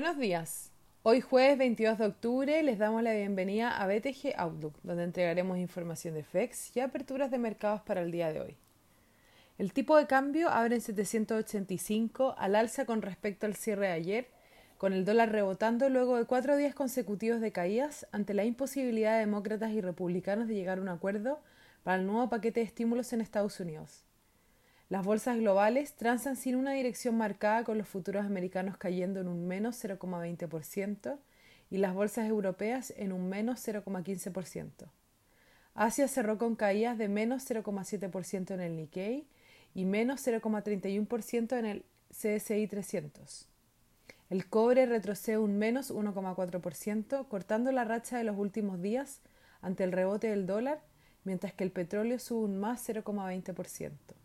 Buenos días. Hoy jueves 22 de octubre les damos la bienvenida a BTG Outlook, donde entregaremos información de FEX y aperturas de mercados para el día de hoy. El tipo de cambio abre en 785 al alza con respecto al cierre de ayer, con el dólar rebotando luego de cuatro días consecutivos de caídas ante la imposibilidad de demócratas y republicanos de llegar a un acuerdo para el nuevo paquete de estímulos en Estados Unidos. Las bolsas globales transan sin una dirección marcada con los futuros americanos cayendo en un menos 0,20% y las bolsas europeas en un menos 0,15%. Asia cerró con caídas de menos 0,7% en el Nikkei y menos 0,31% en el CSI 300. El cobre retrocede un menos 1,4%, cortando la racha de los últimos días ante el rebote del dólar, mientras que el petróleo sube un más 0,20%.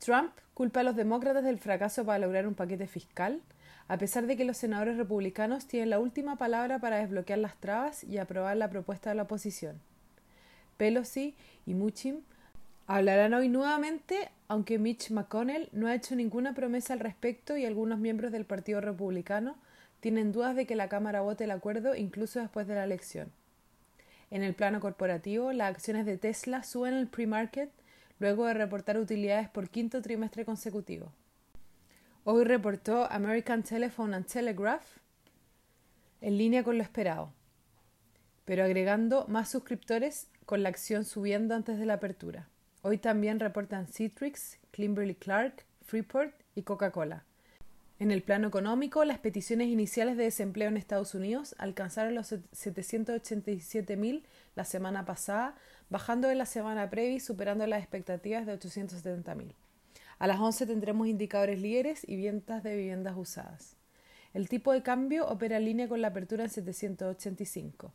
Trump culpa a los demócratas del fracaso para lograr un paquete fiscal, a pesar de que los senadores republicanos tienen la última palabra para desbloquear las trabas y aprobar la propuesta de la oposición. Pelosi y Muchim hablarán hoy nuevamente, aunque Mitch McConnell no ha hecho ninguna promesa al respecto y algunos miembros del Partido Republicano tienen dudas de que la Cámara vote el acuerdo incluso después de la elección. En el plano corporativo, las acciones de Tesla suben el pre-market luego de reportar utilidades por quinto trimestre consecutivo. Hoy reportó American Telephone and Telegraph en línea con lo esperado, pero agregando más suscriptores con la acción subiendo antes de la apertura. Hoy también reportan Citrix, Kimberly Clark, Freeport y Coca-Cola. En el plano económico, las peticiones iniciales de desempleo en Estados Unidos alcanzaron los 787.000 la semana pasada, bajando de la semana previa y superando las expectativas de 870.000. A las 11 tendremos indicadores líderes y ventas de viviendas usadas. El tipo de cambio opera en línea con la apertura en 785.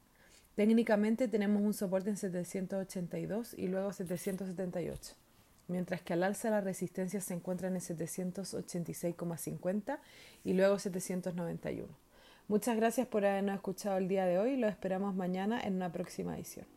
Técnicamente tenemos un soporte en 782 y luego 778 mientras que al alza la resistencia se encuentra en 786,50 y luego 791. Muchas gracias por habernos escuchado el día de hoy y lo esperamos mañana en una próxima edición.